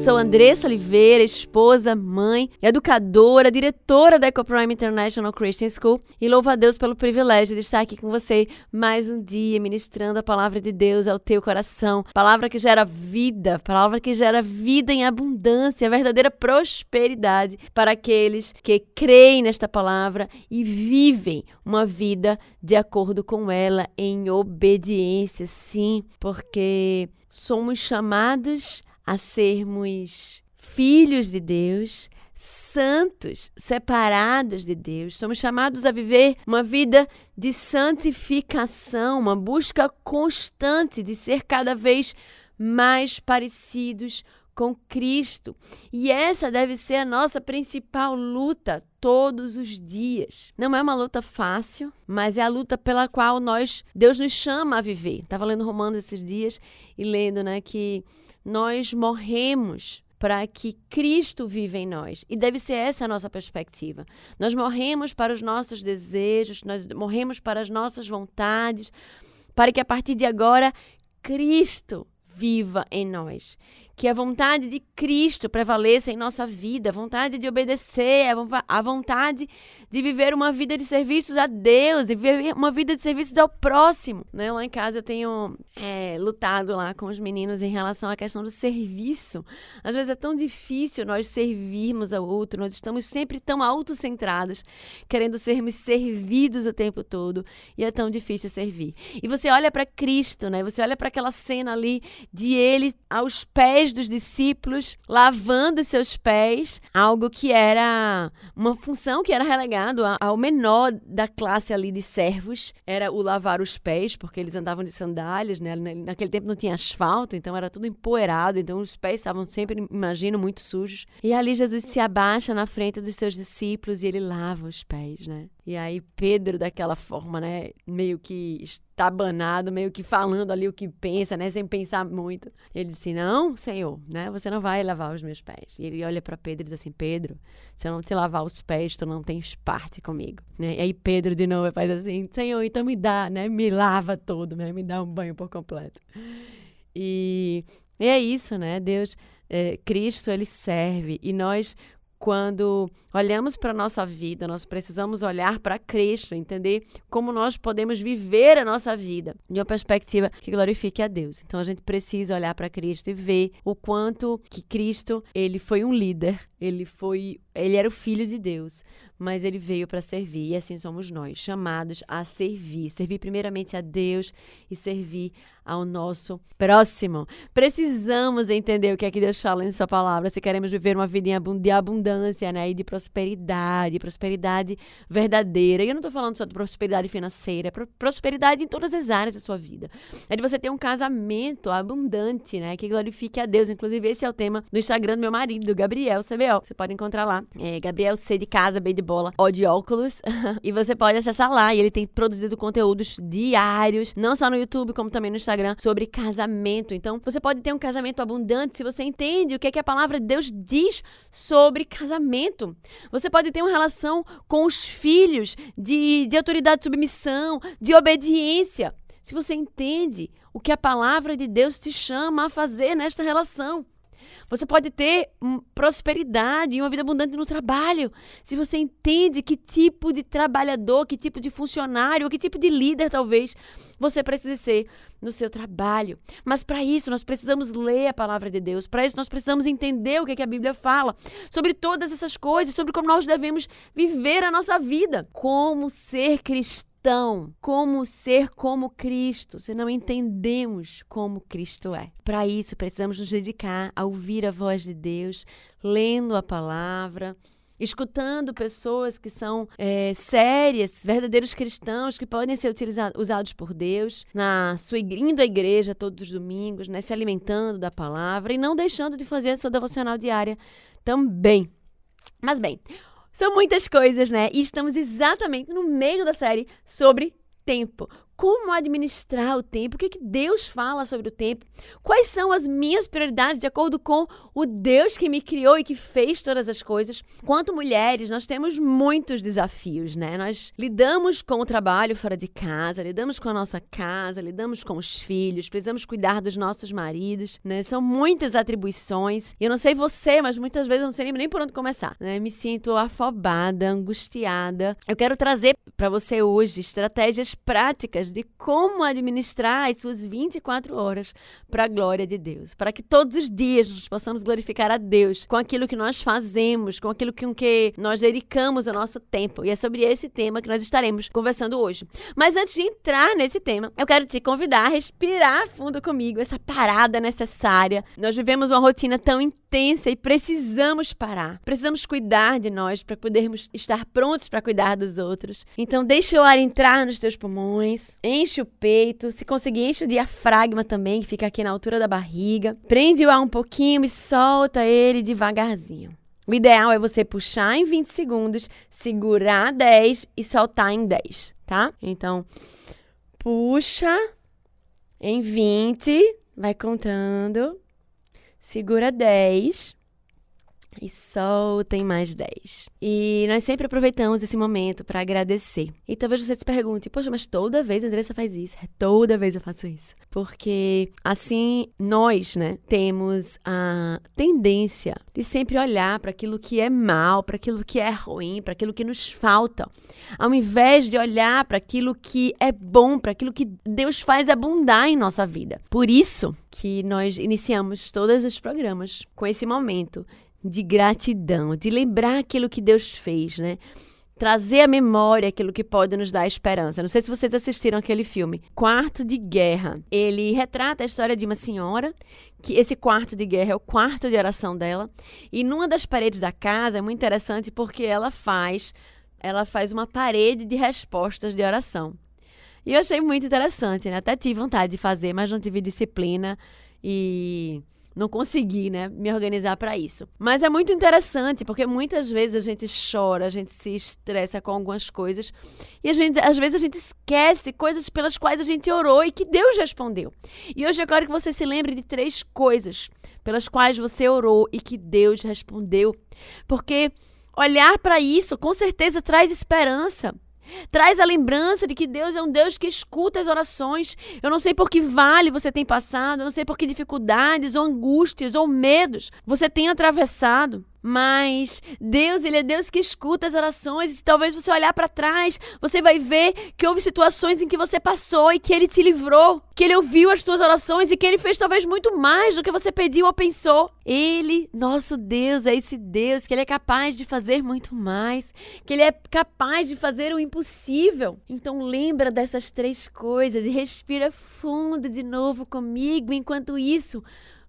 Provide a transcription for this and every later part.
Sou Andressa Oliveira, esposa, mãe, educadora, diretora da EcoPrime International Christian School e louvo a Deus pelo privilégio de estar aqui com você mais um dia ministrando a palavra de Deus ao teu coração. Palavra que gera vida, palavra que gera vida em abundância, verdadeira prosperidade para aqueles que creem nesta palavra e vivem uma vida de acordo com ela em obediência, sim, porque somos chamados a sermos filhos de Deus, santos, separados de Deus. Somos chamados a viver uma vida de santificação, uma busca constante de ser cada vez mais parecidos com Cristo. E essa deve ser a nossa principal luta todos os dias. Não é uma luta fácil, mas é a luta pela qual nós Deus nos chama a viver. Estava lendo Romanos esses dias e lendo, né, que nós morremos para que Cristo viva em nós. E deve ser essa a nossa perspectiva. Nós morremos para os nossos desejos, nós morremos para as nossas vontades, para que a partir de agora Cristo viva em nós. Que a vontade de Cristo prevaleça em nossa vida, a vontade de obedecer, a vontade de viver uma vida de serviços a Deus e viver uma vida de serviços ao próximo. Né? Lá em casa eu tenho é, lutado lá com os meninos em relação à questão do serviço. Às vezes é tão difícil nós servirmos ao outro, nós estamos sempre tão autocentrados, querendo sermos servidos o tempo todo e é tão difícil servir. E você olha para Cristo, né? Você olha para aquela cena ali de ele aos pés dos discípulos, lavando seus pés, algo que era uma função que era relegado ao menor da classe ali de servos, era o lavar os pés, porque eles andavam de sandálias, né? Naquele tempo não tinha asfalto, então era tudo empoeirado, então os pés estavam sempre, imagino, muito sujos. E ali Jesus se abaixa na frente dos seus discípulos e ele lava os pés, né? E aí Pedro, daquela forma, né, meio que estabanado, meio que falando ali o que pensa, né, sem pensar muito. Ele disse: "Não, Senhor, né, você não vai lavar os meus pés". E ele olha para Pedro e diz assim: "Pedro, se eu não te lavar os pés, tu não tens parte comigo". Né? E aí Pedro de novo faz assim: "Senhor, então me dá, né, me lava todo, né, me dá um banho por completo". E, e é isso, né? Deus, é, Cristo, ele serve e nós quando olhamos para a nossa vida, nós precisamos olhar para Cristo, entender como nós podemos viver a nossa vida de uma perspectiva que glorifique a Deus. Então a gente precisa olhar para Cristo e ver o quanto que Cristo, ele foi um líder, ele foi, ele era o filho de Deus, mas ele veio para servir e assim somos nós, chamados a servir, servir primeiramente a Deus e servir ao nosso próximo. Precisamos entender o que é que Deus fala em sua palavra, se queremos viver uma vida de abundância, né, e de prosperidade, prosperidade verdadeira. E eu não estou falando só de prosperidade financeira, é prosperidade em todas as áreas da sua vida. É de você ter um casamento abundante, né, que glorifique a Deus. Inclusive esse é o tema do Instagram do meu marido, Gabriel CBO. Você pode encontrar lá, é, Gabriel C de casa, B de bola, O de óculos, e você pode acessar lá. E ele tem produzido conteúdos diários, não só no YouTube, como também no Instagram sobre casamento. Então, você pode ter um casamento abundante se você entende o que, é que a palavra de Deus diz sobre casamento. Você pode ter uma relação com os filhos de, de autoridade de submissão, de obediência. Se você entende o que a palavra de Deus te chama a fazer nesta relação. Você pode ter hum, prosperidade e uma vida abundante no trabalho. Se você entende que tipo de trabalhador, que tipo de funcionário, que tipo de líder talvez você precise ser no seu trabalho. Mas para isso nós precisamos ler a palavra de Deus. Para isso nós precisamos entender o que, é que a Bíblia fala sobre todas essas coisas, sobre como nós devemos viver a nossa vida, como ser cristão então, como ser como Cristo, se não entendemos como Cristo é? Para isso, precisamos nos dedicar a ouvir a voz de Deus, lendo a palavra, escutando pessoas que são é, sérias, verdadeiros cristãos, que podem ser utilizados, usados por Deus, na sua indo à igreja todos os domingos, né, se alimentando da palavra e não deixando de fazer a sua devocional diária também. Mas bem, são muitas coisas, né? E estamos exatamente no meio da série sobre tempo. Como administrar o tempo, o que, que Deus fala sobre o tempo, quais são as minhas prioridades de acordo com o Deus que me criou e que fez todas as coisas. Quanto mulheres, nós temos muitos desafios, né? Nós lidamos com o trabalho fora de casa, lidamos com a nossa casa, lidamos com os filhos, precisamos cuidar dos nossos maridos, né? São muitas atribuições. Eu não sei você, mas muitas vezes eu não sei nem por onde começar, né? Me sinto afobada, angustiada. Eu quero trazer para você hoje estratégias práticas de como administrar as suas 24 horas para a glória de Deus, para que todos os dias nós possamos glorificar a Deus com aquilo que nós fazemos, com aquilo com que nós dedicamos o nosso tempo. E é sobre esse tema que nós estaremos conversando hoje. Mas antes de entrar nesse tema, eu quero te convidar a respirar fundo comigo, essa parada necessária. Nós vivemos uma rotina tão intensa e precisamos parar. Precisamos cuidar de nós para podermos estar prontos para cuidar dos outros. Então deixa o ar entrar nos teus pulmões, enche o peito, se conseguir enche o diafragma também, que fica aqui na altura da barriga. Prende o ar um pouquinho e solta ele devagarzinho. O ideal é você puxar em 20 segundos, segurar 10 e soltar em 10, tá? Então, puxa em 20, vai contando, segura 10 e soltem mais 10. E nós sempre aproveitamos esse momento para agradecer. E talvez você se pergunte, poxa, mas toda vez a Andressa faz isso. É toda vez eu faço isso. Porque assim, nós, né, temos a tendência de sempre olhar para aquilo que é mal, para aquilo que é ruim, para aquilo que nos falta, ao invés de olhar para aquilo que é bom, para aquilo que Deus faz abundar em nossa vida. Por isso que nós iniciamos todos os programas com esse momento de gratidão, de lembrar aquilo que Deus fez, né? Trazer à memória aquilo que pode nos dar esperança. Não sei se vocês assistiram aquele filme, Quarto de Guerra. Ele retrata a história de uma senhora, que esse quarto de guerra é o quarto de oração dela, e numa das paredes da casa é muito interessante porque ela faz, ela faz uma parede de respostas de oração. E eu achei muito interessante, né? Até tive vontade de fazer, mas não tive disciplina e não consegui, né, me organizar para isso. Mas é muito interessante, porque muitas vezes a gente chora, a gente se estressa com algumas coisas, e gente, às vezes a gente esquece coisas pelas quais a gente orou e que Deus respondeu. E hoje eu quero que você se lembre de três coisas pelas quais você orou e que Deus respondeu. Porque olhar para isso com certeza traz esperança. Traz a lembrança de que Deus é um Deus que escuta as orações. Eu não sei por que vale você tem passado, eu não sei por que dificuldades ou angústias ou medos você tem atravessado. Mas Deus, ele é Deus que escuta as orações. E talvez você olhar para trás, você vai ver que houve situações em que você passou e que ele te livrou, que ele ouviu as tuas orações e que ele fez talvez muito mais do que você pediu ou pensou. Ele, nosso Deus, é esse Deus que ele é capaz de fazer muito mais, que ele é capaz de fazer o impossível. Então lembra dessas três coisas e respira fundo de novo comigo enquanto isso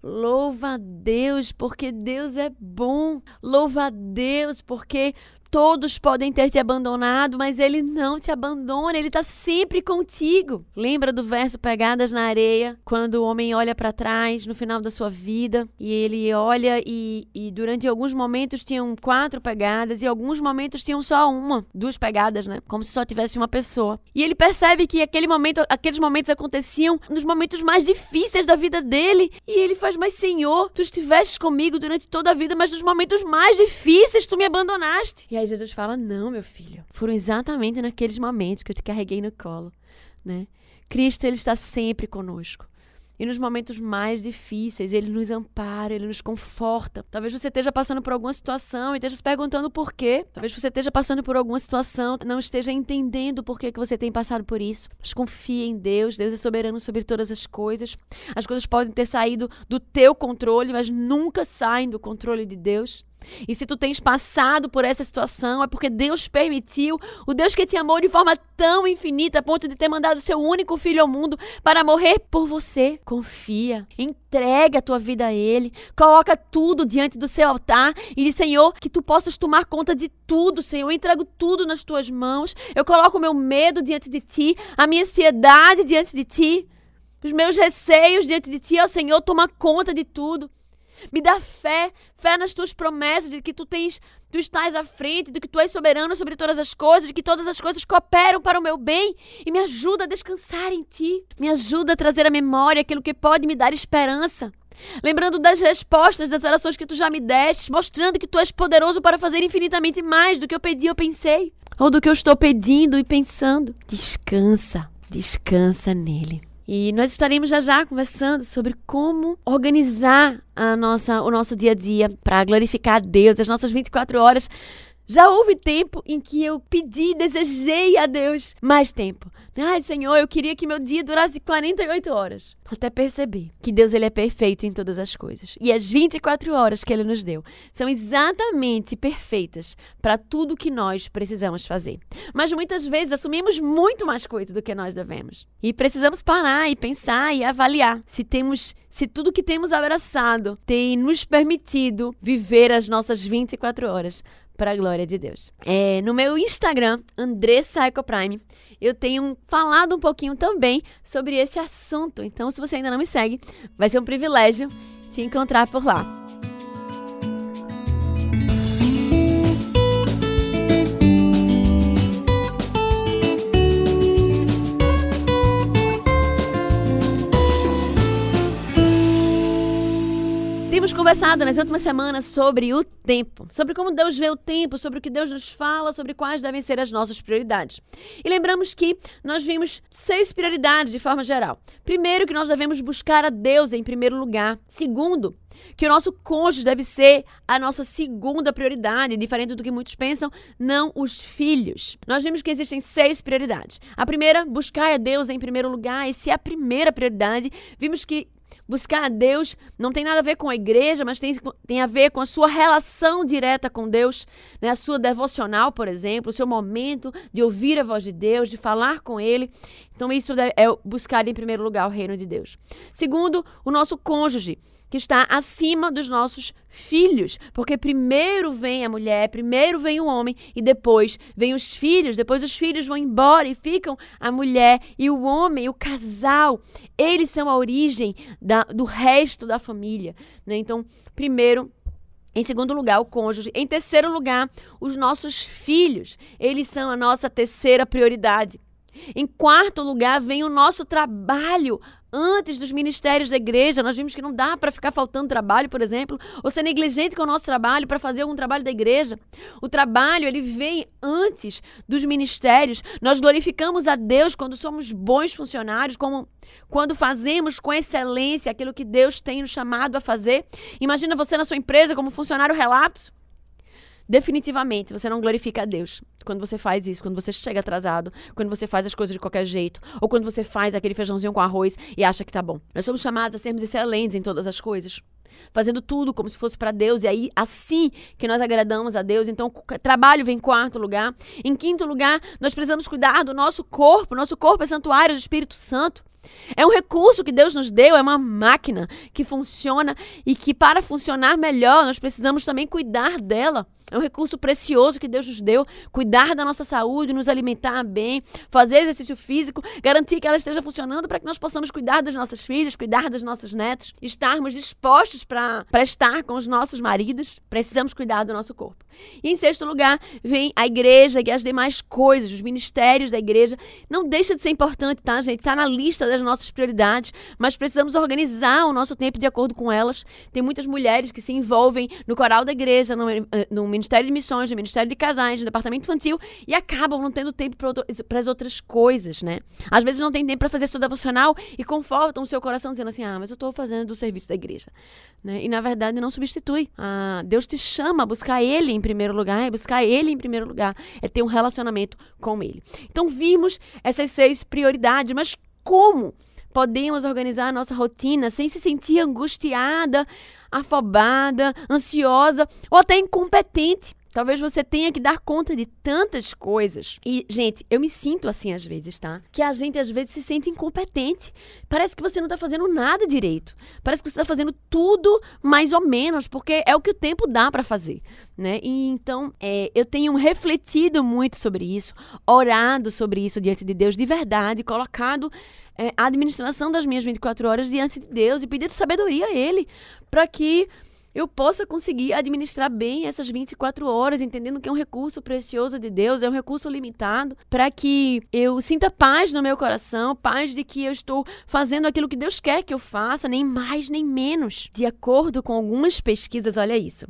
Louva a Deus, porque Deus é bom. Louva a Deus, porque Todos podem ter te abandonado, mas ele não te abandona, ele está sempre contigo. Lembra do verso Pegadas na Areia, quando o homem olha para trás no final da sua vida e ele olha e, e durante alguns momentos tinham quatro pegadas e alguns momentos tinham só uma, duas pegadas, né? Como se só tivesse uma pessoa. E ele percebe que aquele momento, aqueles momentos aconteciam nos momentos mais difíceis da vida dele e ele faz: Mas Senhor, tu estiveste comigo durante toda a vida, mas nos momentos mais difíceis tu me abandonaste. E aí Jesus fala: Não, meu filho. Foram exatamente naqueles momentos que eu te carreguei no colo, né? Cristo, ele está sempre conosco. E nos momentos mais difíceis, ele nos ampara, ele nos conforta. Talvez você esteja passando por alguma situação e esteja se perguntando por quê. Talvez você esteja passando por alguma situação, não esteja entendendo por que, que você tem passado por isso. Mas confie em Deus, Deus é soberano sobre todas as coisas. As coisas podem ter saído do teu controle, mas nunca saem do controle de Deus. E se tu tens passado por essa situação, é porque Deus permitiu, o Deus que te amou de forma tão infinita, a ponto de ter mandado seu único filho ao mundo para morrer por você. Confia, entrega a tua vida a Ele, coloca tudo diante do seu altar e diz: Senhor, que tu possas tomar conta de tudo, Senhor. Eu entrego tudo nas tuas mãos. Eu coloco o meu medo diante de ti, a minha ansiedade diante de ti, os meus receios diante de ti. Ó Senhor, toma conta de tudo. Me dá fé, fé nas tuas promessas, de que tu tens, tu estás à frente, de que tu és soberano sobre todas as coisas, de que todas as coisas cooperam para o meu bem e me ajuda a descansar em ti. Me ajuda a trazer à memória aquilo que pode me dar esperança. Lembrando das respostas das orações que tu já me deste, mostrando que tu és poderoso para fazer infinitamente mais do que eu pedi ou pensei, ou do que eu estou pedindo e pensando. Descansa, descansa nele. E nós estaremos já já conversando sobre como organizar a nossa, o nosso dia a dia para glorificar a Deus, as nossas 24 horas já houve tempo em que eu pedi, desejei a Deus mais tempo. Ai, Senhor, eu queria que meu dia durasse 48 horas. Até perceber que Deus ele é perfeito em todas as coisas. E as 24 horas que ele nos deu são exatamente perfeitas para tudo que nós precisamos fazer. Mas muitas vezes assumimos muito mais coisa do que nós devemos. E precisamos parar e pensar e avaliar se temos se tudo que temos abraçado tem nos permitido viver as nossas 24 horas para a glória de Deus. É, no meu Instagram, Andressa Ecoprime, eu tenho falado um pouquinho também sobre esse assunto. Então, se você ainda não me segue, vai ser um privilégio se encontrar por lá. Temos conversado nas últimas semanas sobre o tempo, sobre como Deus vê o tempo, sobre o que Deus nos fala, sobre quais devem ser as nossas prioridades. E lembramos que nós vimos seis prioridades de forma geral. Primeiro, que nós devemos buscar a Deus em primeiro lugar. Segundo, que o nosso cônjuge deve ser a nossa segunda prioridade, diferente do que muitos pensam, não os filhos. Nós vimos que existem seis prioridades. A primeira, buscar a Deus em primeiro lugar, e se é a primeira prioridade, vimos que Buscar a Deus não tem nada a ver com a igreja, mas tem, tem a ver com a sua relação direta com Deus, né? a sua devocional, por exemplo, o seu momento de ouvir a voz de Deus, de falar com Ele. Então, isso é buscar em primeiro lugar o reino de Deus. Segundo, o nosso cônjuge que está acima dos nossos filhos, porque primeiro vem a mulher, primeiro vem o homem e depois vem os filhos, depois os filhos vão embora e ficam a mulher e o homem, o casal. Eles são a origem da, do resto da família, né? Então, primeiro em segundo lugar, o cônjuge. Em terceiro lugar, os nossos filhos. Eles são a nossa terceira prioridade. Em quarto lugar, vem o nosso trabalho antes dos ministérios da igreja. Nós vimos que não dá para ficar faltando trabalho, por exemplo, ou ser negligente com o nosso trabalho para fazer algum trabalho da igreja. O trabalho, ele vem antes dos ministérios. Nós glorificamos a Deus quando somos bons funcionários, como quando fazemos com excelência aquilo que Deus tem nos chamado a fazer. Imagina você na sua empresa como funcionário relapso. Definitivamente, você não glorifica a Deus quando você faz isso, quando você chega atrasado, quando você faz as coisas de qualquer jeito, ou quando você faz aquele feijãozinho com arroz e acha que tá bom. Nós somos chamados a sermos excelentes em todas as coisas fazendo tudo como se fosse para Deus, e aí assim que nós agradamos a Deus. Então, trabalho vem em quarto lugar. Em quinto lugar, nós precisamos cuidar do nosso corpo. Nosso corpo é santuário do Espírito Santo. É um recurso que Deus nos deu, é uma máquina que funciona e que, para funcionar melhor, nós precisamos também cuidar dela. É um recurso precioso que Deus nos deu. Cuidar da nossa saúde, nos alimentar bem, fazer exercício físico, garantir que ela esteja funcionando para que nós possamos cuidar dos nossos filhos, cuidar dos nossos netos, estarmos dispostos para estar com os nossos maridos. Precisamos cuidar do nosso corpo. E em sexto lugar, vem a igreja e as demais coisas, os ministérios da igreja. Não deixa de ser importante, tá, gente? Está na lista das nossas prioridades, mas precisamos organizar o nosso tempo de acordo com elas. Tem muitas mulheres que se envolvem no coral da igreja, no, eh, no Ministério de Missões, no Ministério de Casais, no Departamento Infantil e acabam não tendo tempo para as outras coisas, né? Às vezes não tem tempo para fazer seu devocional e confortam o seu coração dizendo assim: ah, mas eu estou fazendo do serviço da igreja. Né? E na verdade não substitui. Ah, Deus te chama a buscar Ele em primeiro lugar, é buscar Ele em primeiro lugar, é ter um relacionamento com Ele. Então vimos essas seis prioridades, mas como podemos organizar a nossa rotina sem se sentir angustiada, afobada, ansiosa ou até incompetente. Talvez você tenha que dar conta de tantas coisas. E, gente, eu me sinto assim às vezes, tá? Que a gente às vezes se sente incompetente. Parece que você não tá fazendo nada direito. Parece que você tá fazendo tudo mais ou menos, porque é o que o tempo dá para fazer, né? E então, é, eu tenho refletido muito sobre isso, orado sobre isso diante de Deus de verdade, colocado é, a administração das minhas 24 horas diante de Deus e pedido sabedoria a Ele, para que eu possa conseguir administrar bem essas 24 horas, entendendo que é um recurso precioso de Deus, é um recurso limitado, para que eu sinta paz no meu coração, paz de que eu estou fazendo aquilo que Deus quer que eu faça, nem mais nem menos. De acordo com algumas pesquisas, olha isso.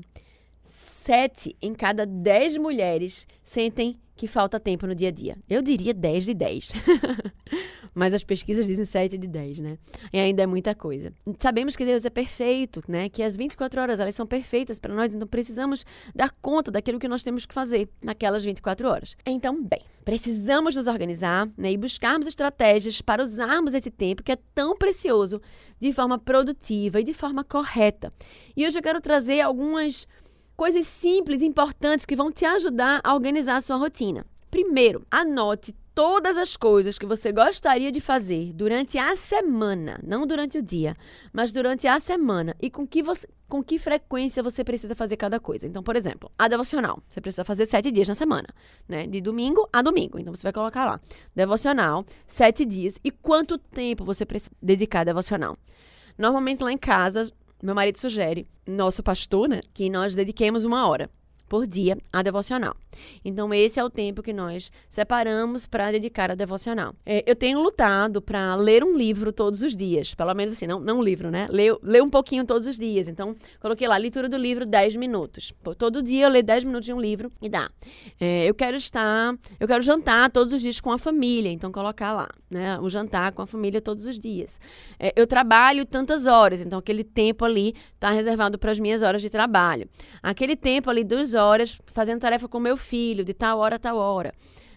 Sete em cada dez mulheres sentem que falta tempo no dia a dia. Eu diria 10 de 10. Mas as pesquisas dizem 7 de 10, né? E ainda é muita coisa. Sabemos que Deus é perfeito, né? Que as 24 horas elas são perfeitas para nós, então precisamos dar conta daquilo que nós temos que fazer naquelas 24 horas. Então, bem, precisamos nos organizar né, e buscarmos estratégias para usarmos esse tempo que é tão precioso de forma produtiva e de forma correta. E hoje eu quero trazer algumas coisas simples e importantes que vão te ajudar a organizar a sua rotina. Primeiro, anote todas as coisas que você gostaria de fazer durante a semana, não durante o dia, mas durante a semana e com que você, com que frequência você precisa fazer cada coisa. Então, por exemplo, a devocional, você precisa fazer sete dias na semana, né? De domingo a domingo. Então, você vai colocar lá, devocional, sete dias e quanto tempo você precisa dedicar a devocional. Normalmente lá em casa meu marido sugere, nosso pastor, né, que nós dediquemos uma hora por dia a devocional. Então, esse é o tempo que nós separamos para dedicar a devocional. É, eu tenho lutado para ler um livro todos os dias, pelo menos assim, não, não um livro, né? Ler, ler um pouquinho todos os dias. Então, coloquei lá, leitura do livro 10 minutos. Todo dia eu leio 10 minutos de um livro e dá. É, eu quero estar, eu quero jantar todos os dias com a família, então colocar lá, né? O jantar com a família todos os dias. É, eu trabalho tantas horas, então aquele tempo ali está reservado para as minhas horas de trabalho. Aquele tempo ali dos horas fazendo tarefa com meu filho, de tal hora a tal hora.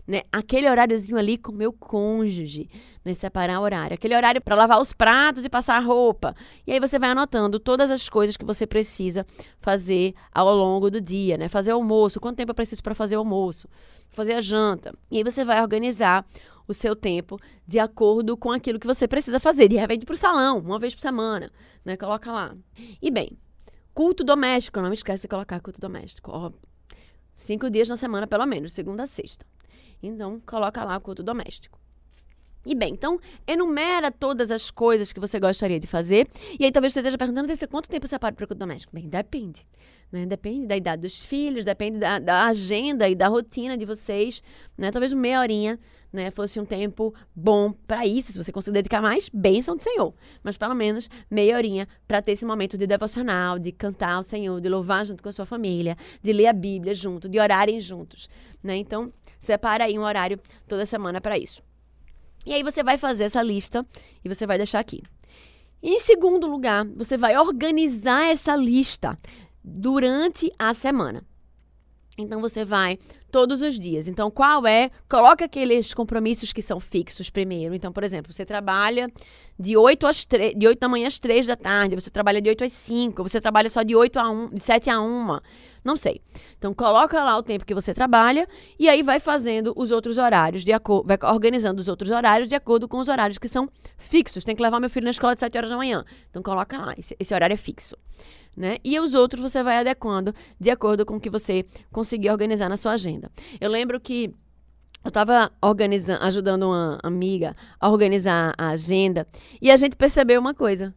Né? Aquele horáriozinho ali com meu cônjuge, né? Separar horário. Aquele horário para lavar os pratos e passar a roupa. E aí você vai anotando todas as coisas que você precisa fazer ao longo do dia, né? Fazer almoço, quanto tempo eu preciso para fazer almoço, fazer a janta. E aí você vai organizar o seu tempo de acordo com aquilo que você precisa fazer. De repente para o salão, uma vez por semana, né? Coloca lá. E bem, culto doméstico, não esquece de colocar culto doméstico. Ó, Cinco dias na semana, pelo menos, segunda a sexta. Então, coloca lá culto doméstico. E bem, então, enumera todas as coisas que você gostaria de fazer. E aí talvez você esteja perguntando, quanto tempo você para para o culto doméstico? Bem, depende. Né? Depende da idade dos filhos, depende da, da agenda e da rotina de vocês. Né? Talvez meia horinha né, fosse um tempo bom para isso. Se você conseguir dedicar mais, bênção do Senhor. Mas pelo menos meia horinha para ter esse momento de devocional, de cantar ao Senhor, de louvar junto com a sua família, de ler a Bíblia junto, de orarem juntos. Né? Então, separa aí um horário toda semana para isso. E aí você vai fazer essa lista e você vai deixar aqui. Em segundo lugar, você vai organizar essa lista durante a semana. Então você vai todos os dias. Então, qual é? Coloca aqueles compromissos que são fixos primeiro. Então, por exemplo, você trabalha de 8 às 3, de 8 da manhã às 3 da tarde, você trabalha de 8 às 5, você trabalha só de 8 a 1, de 7 a 1. Não sei. Então, coloca lá o tempo que você trabalha e aí vai fazendo os outros horários de acordo, vai organizando os outros horários de acordo com os horários que são fixos. Tem que levar meu filho na escola de 7 horas da manhã. Então, coloca lá, esse, esse horário é fixo né? E os outros você vai adequando de acordo com o que você conseguir organizar na sua agenda. Eu lembro que eu estava ajudando uma amiga a organizar a agenda e a gente percebeu uma coisa.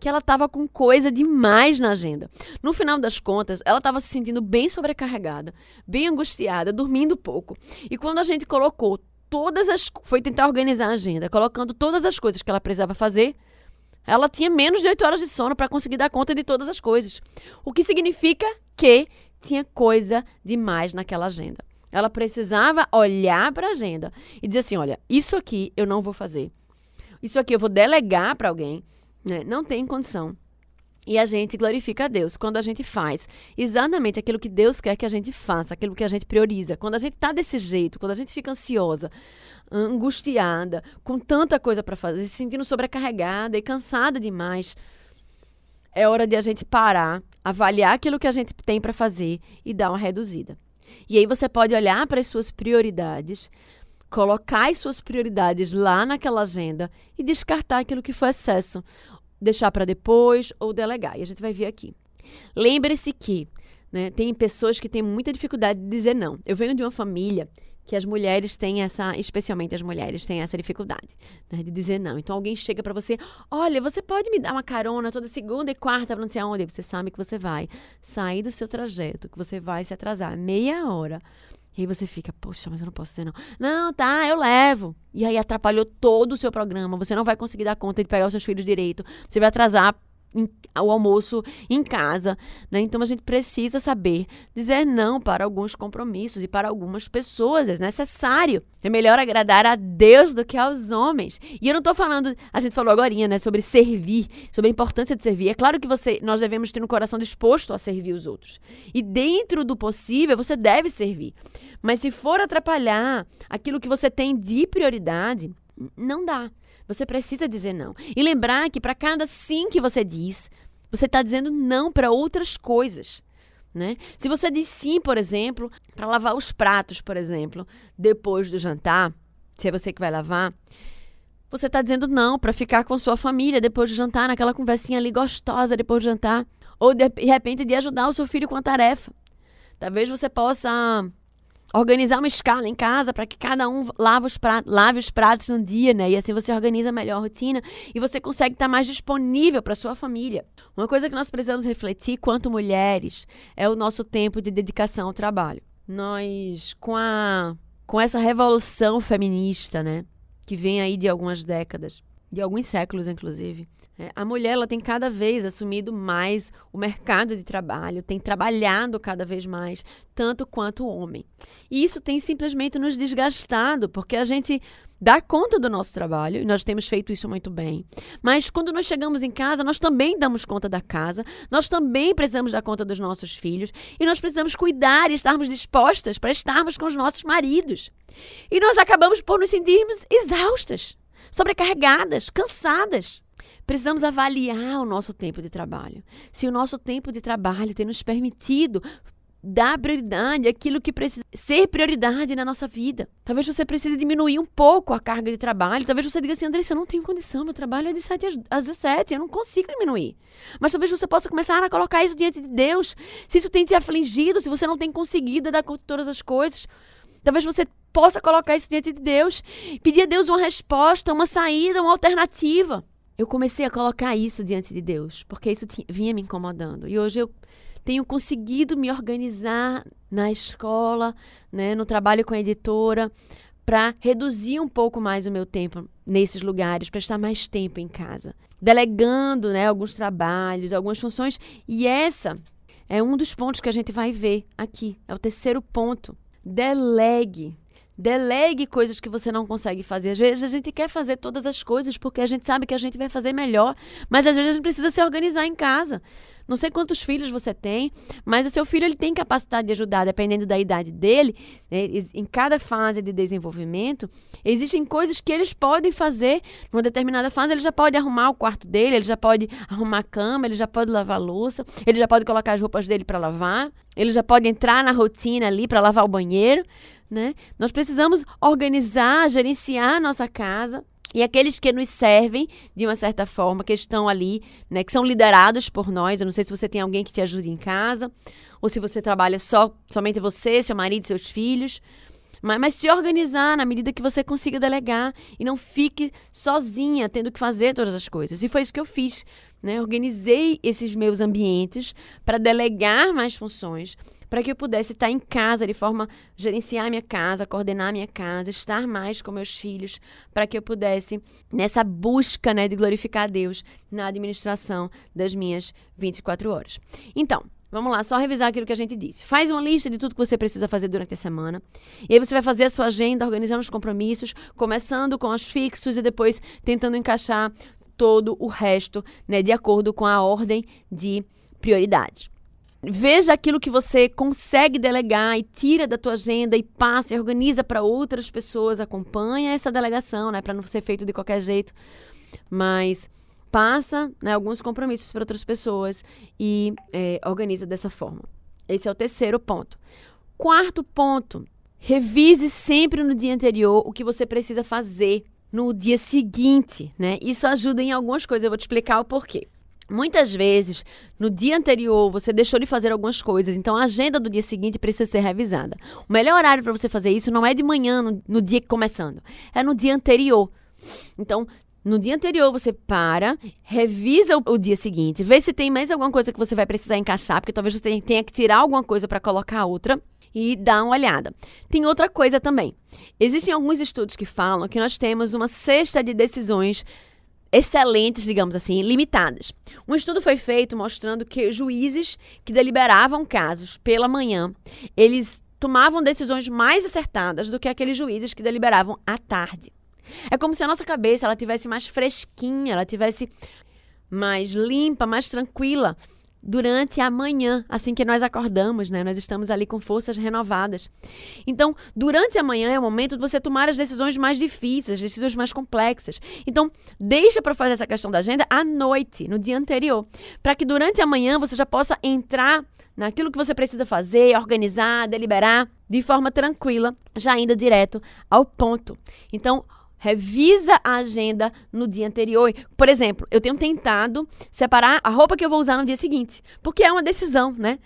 Que ela estava com coisa demais na agenda. No final das contas, ela estava se sentindo bem sobrecarregada, bem angustiada, dormindo pouco. E quando a gente colocou todas as. Foi tentar organizar a agenda, colocando todas as coisas que ela precisava fazer, ela tinha menos de 8 horas de sono para conseguir dar conta de todas as coisas. O que significa que tinha coisa demais naquela agenda. Ela precisava olhar para a agenda e dizer assim: olha, isso aqui eu não vou fazer. Isso aqui eu vou delegar para alguém. Né? Não tem condição. E a gente glorifica a Deus quando a gente faz exatamente aquilo que Deus quer que a gente faça, aquilo que a gente prioriza. Quando a gente está desse jeito, quando a gente fica ansiosa, angustiada, com tanta coisa para fazer, se sentindo sobrecarregada e cansada demais, é hora de a gente parar, avaliar aquilo que a gente tem para fazer e dar uma reduzida. E aí você pode olhar para as suas prioridades, colocar as suas prioridades lá naquela agenda e descartar aquilo que foi excesso deixar para depois ou delegar. E a gente vai ver aqui. Lembre-se que né, tem pessoas que têm muita dificuldade de dizer não. Eu venho de uma família que as mulheres têm essa, especialmente as mulheres têm essa dificuldade, né, de dizer não. Então alguém chega para você, olha, você pode me dar uma carona toda segunda e quarta para não sei aonde, você sabe que você vai sair do seu trajeto, que você vai se atrasar meia hora. E aí você fica, poxa, mas eu não posso dizer não. Não, tá, eu levo. E aí atrapalhou todo o seu programa. Você não vai conseguir dar conta de pegar os seus filhos direito. Você vai atrasar o almoço em casa, né? Então a gente precisa saber dizer não para alguns compromissos e para algumas pessoas, é necessário. É melhor agradar a Deus do que aos homens. E eu não estou falando, a gente falou agora, né, sobre servir, sobre a importância de servir. É claro que você, nós devemos ter um coração disposto a servir os outros. E dentro do possível, você deve servir. Mas se for atrapalhar aquilo que você tem de prioridade, não dá. Você precisa dizer não. E lembrar que para cada sim que você diz, você está dizendo não para outras coisas. Né? Se você diz sim, por exemplo, para lavar os pratos, por exemplo, depois do jantar, se é você que vai lavar, você está dizendo não para ficar com sua família depois do jantar, naquela conversinha ali gostosa depois do jantar. Ou de repente de ajudar o seu filho com a tarefa. Talvez você possa organizar uma escala em casa para que cada um lave os, pratos, lave os pratos no dia, né? E assim você organiza melhor a rotina e você consegue estar mais disponível para sua família. Uma coisa que nós precisamos refletir quanto mulheres é o nosso tempo de dedicação ao trabalho. Nós com a com essa revolução feminista, né, que vem aí de algumas décadas, de alguns séculos inclusive, é, a mulher ela tem cada vez assumido mais o mercado de trabalho, tem trabalhado cada vez mais, tanto quanto o homem. E isso tem simplesmente nos desgastado, porque a gente dá conta do nosso trabalho, e nós temos feito isso muito bem. Mas quando nós chegamos em casa, nós também damos conta da casa, nós também precisamos dar conta dos nossos filhos, e nós precisamos cuidar e estarmos dispostas para estarmos com os nossos maridos. E nós acabamos por nos sentirmos exaustas, sobrecarregadas, cansadas. Precisamos avaliar o nosso tempo de trabalho. Se o nosso tempo de trabalho tem nos permitido dar prioridade àquilo que precisa ser prioridade na nossa vida. Talvez você precise diminuir um pouco a carga de trabalho. Talvez você diga assim, Andressa, eu não tenho condição, meu trabalho é de 7 às 17, eu não consigo diminuir. Mas talvez você possa começar a colocar isso diante de Deus. Se isso tem te afligido, se você não tem conseguido dar conta de todas as coisas, talvez você possa colocar isso diante de Deus, pedir a Deus uma resposta, uma saída, uma alternativa eu comecei a colocar isso diante de Deus, porque isso vinha me incomodando. E hoje eu tenho conseguido me organizar na escola, né, no trabalho com a editora, para reduzir um pouco mais o meu tempo nesses lugares, para estar mais tempo em casa, delegando, né, alguns trabalhos, algumas funções. E essa é um dos pontos que a gente vai ver aqui. É o terceiro ponto. Delegue. Delegue coisas que você não consegue fazer. Às vezes a gente quer fazer todas as coisas porque a gente sabe que a gente vai fazer melhor, mas às vezes a gente precisa se organizar em casa. Não sei quantos filhos você tem, mas o seu filho ele tem capacidade de ajudar, dependendo da idade dele. Né? Em cada fase de desenvolvimento, existem coisas que eles podem fazer. Numa determinada fase, ele já pode arrumar o quarto dele, ele já pode arrumar a cama, ele já pode lavar a louça, ele já pode colocar as roupas dele para lavar, ele já pode entrar na rotina ali para lavar o banheiro. Né? Nós precisamos organizar, gerenciar a nossa casa. E aqueles que nos servem, de uma certa forma, que estão ali, né, que são liderados por nós. Eu não sei se você tem alguém que te ajude em casa, ou se você trabalha só somente você, seu marido, seus filhos. Mas, mas se organizar na medida que você consiga delegar e não fique sozinha tendo que fazer todas as coisas. E foi isso que eu fiz. Né? Organizei esses meus ambientes para delegar mais funções, para que eu pudesse estar em casa de forma gerenciar minha casa, coordenar minha casa, estar mais com meus filhos, para que eu pudesse nessa busca, né, de glorificar a Deus na administração das minhas 24 horas. Então, Vamos lá, só revisar aquilo que a gente disse. Faz uma lista de tudo que você precisa fazer durante a semana. E aí você vai fazer a sua agenda, organizando os compromissos, começando com os fixos e depois tentando encaixar todo o resto, né, de acordo com a ordem de prioridades. Veja aquilo que você consegue delegar e tira da tua agenda e passa e organiza para outras pessoas, acompanha essa delegação, né, para não ser feito de qualquer jeito. Mas passa né, alguns compromissos para outras pessoas e é, organiza dessa forma. Esse é o terceiro ponto. Quarto ponto, revise sempre no dia anterior o que você precisa fazer no dia seguinte, né? Isso ajuda em algumas coisas, eu vou te explicar o porquê. Muitas vezes, no dia anterior, você deixou de fazer algumas coisas, então a agenda do dia seguinte precisa ser revisada. O melhor horário para você fazer isso não é de manhã, no, no dia começando, é no dia anterior. Então, no dia anterior, você para, revisa o, o, dia seguinte, vê se tem mais alguma coisa que você vai precisar encaixar, porque talvez você tenha que tirar alguma coisa para colocar outra e dá uma olhada. Tem outra coisa também. Existem alguns estudos que falam que nós temos uma cesta de decisões excelentes, digamos assim, limitadas. Um estudo foi feito mostrando que juízes que deliberavam casos pela manhã, eles tomavam decisões mais acertadas do que aqueles juízes que deliberavam à tarde. É como se a nossa cabeça ela tivesse mais fresquinha, ela tivesse mais limpa, mais tranquila durante a manhã, assim que nós acordamos, né? Nós estamos ali com forças renovadas. Então, durante a manhã é o momento de você tomar as decisões mais difíceis, as decisões mais complexas. Então, deixa para fazer essa questão da agenda à noite, no dia anterior, para que durante a manhã você já possa entrar naquilo que você precisa fazer, organizar, deliberar de forma tranquila, já indo direto ao ponto. Então, Revisa a agenda no dia anterior. Por exemplo, eu tenho tentado separar a roupa que eu vou usar no dia seguinte, porque é uma decisão, né?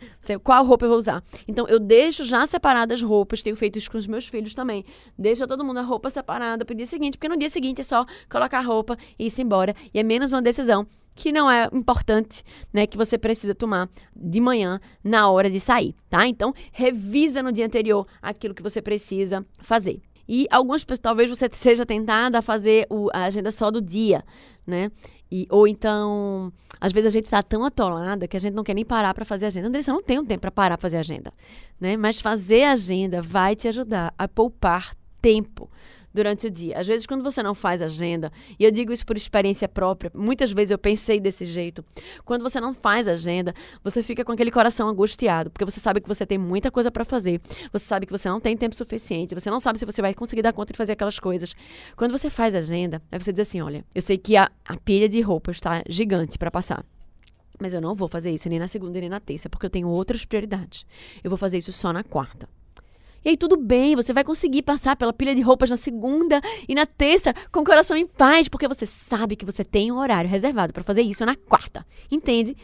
Qual roupa eu vou usar. Então, eu deixo já separadas as roupas, tenho feito isso com os meus filhos também. Deixa todo mundo a roupa separada para o dia seguinte, porque no dia seguinte é só colocar a roupa e ir embora. E é menos uma decisão que não é importante, né, que você precisa tomar de manhã na hora de sair, tá? Então, revisa no dia anterior aquilo que você precisa fazer. E algumas pessoas, talvez você seja tentada a fazer o, a agenda só do dia, né? E, ou então, às vezes a gente está tão atolada que a gente não quer nem parar para fazer agenda. Andressa, eu não tenho tempo para parar para fazer agenda, né? Mas fazer agenda vai te ajudar a poupar tempo durante o dia. Às vezes, quando você não faz agenda, e eu digo isso por experiência própria, muitas vezes eu pensei desse jeito. Quando você não faz agenda, você fica com aquele coração angustiado, porque você sabe que você tem muita coisa para fazer, você sabe que você não tem tempo suficiente, você não sabe se você vai conseguir dar conta de fazer aquelas coisas. Quando você faz agenda, aí você diz assim: olha, eu sei que a, a pilha de roupas está gigante para passar. Mas eu não vou fazer isso nem na segunda nem na terça, porque eu tenho outras prioridades. Eu vou fazer isso só na quarta. E aí tudo bem, você vai conseguir passar pela pilha de roupas na segunda e na terça com o coração em paz, porque você sabe que você tem um horário reservado para fazer isso na quarta. Entende?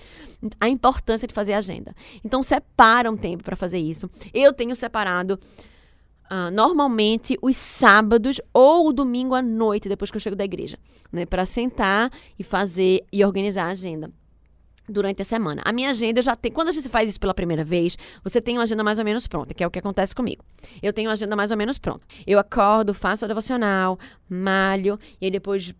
A importância de fazer agenda. Então separa um tempo para fazer isso. Eu tenho separado Uh, normalmente os sábados ou o domingo à noite, depois que eu chego da igreja, né, para sentar e fazer e organizar a agenda durante a semana. A minha agenda já tem. Quando a gente faz isso pela primeira vez, você tem uma agenda mais ou menos pronta, que é o que acontece comigo. Eu tenho uma agenda mais ou menos pronta. Eu acordo, faço a devocional, malho, e aí depois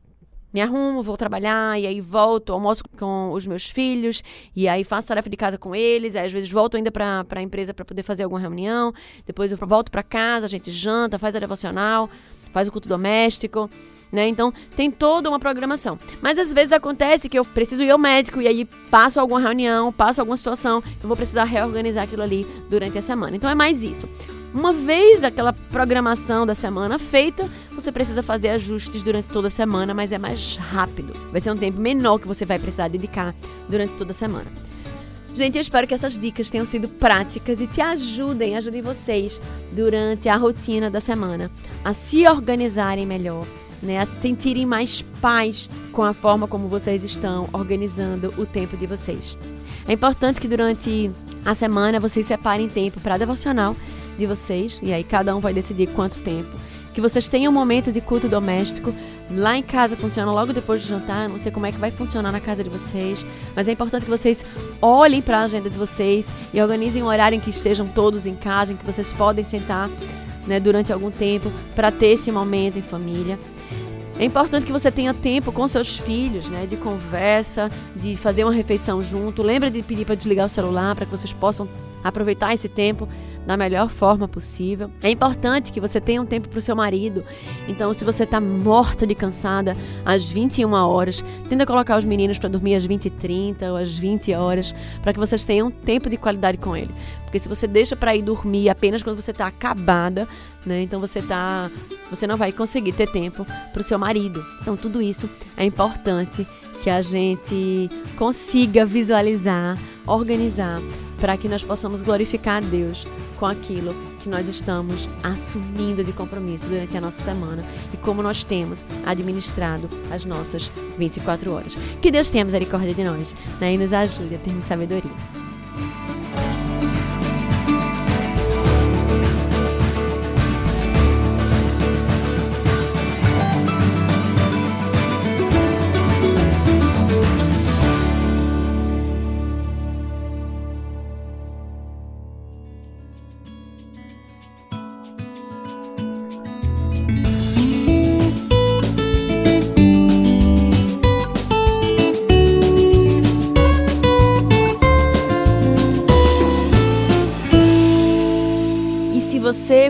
me arrumo, vou trabalhar, e aí volto, almoço com os meus filhos, e aí faço tarefa de casa com eles, aí às vezes volto ainda para a empresa para poder fazer alguma reunião, depois eu volto para casa, a gente janta, faz a devocional, faz o culto doméstico né? Então tem toda uma programação. Mas às vezes acontece que eu preciso ir ao médico e aí passo alguma reunião, passo alguma situação, eu vou precisar reorganizar aquilo ali durante a semana. Então é mais isso. Uma vez aquela programação da semana feita, você precisa fazer ajustes durante toda a semana, mas é mais rápido. Vai ser um tempo menor que você vai precisar dedicar durante toda a semana. Gente, eu espero que essas dicas tenham sido práticas e te ajudem, ajudem vocês durante a rotina da semana a se organizarem melhor né, a sentirem mais paz com a forma como vocês estão organizando o tempo de vocês. É importante que durante a semana vocês separem tempo para devocional de vocês, e aí cada um vai decidir quanto tempo. Que vocês tenham um momento de culto doméstico. Lá em casa funciona logo depois do jantar, não sei como é que vai funcionar na casa de vocês, mas é importante que vocês olhem para a agenda de vocês e organizem um horário em que estejam todos em casa, em que vocês podem sentar né, durante algum tempo para ter esse momento em família. É importante que você tenha tempo com seus filhos, né, de conversa, de fazer uma refeição junto. Lembra de pedir para desligar o celular para que vocês possam aproveitar esse tempo da melhor forma possível. É importante que você tenha um tempo para o seu marido. Então, se você está morta de cansada às 21 horas, tenta colocar os meninos para dormir às 20 e 30 ou às 20 horas, para que vocês tenham tempo de qualidade com ele. Porque se você deixa para ir dormir apenas quando você está acabada, né? Então você tá, você não vai conseguir ter tempo para o seu marido. Então tudo isso é importante que a gente consiga visualizar, organizar para que nós possamos glorificar a Deus com aquilo que nós estamos assumindo de compromisso durante a nossa semana e como nós temos administrado as nossas 24 horas. Que Deus tenha misericórdia de nós né? e nos ajude a ter sabedoria.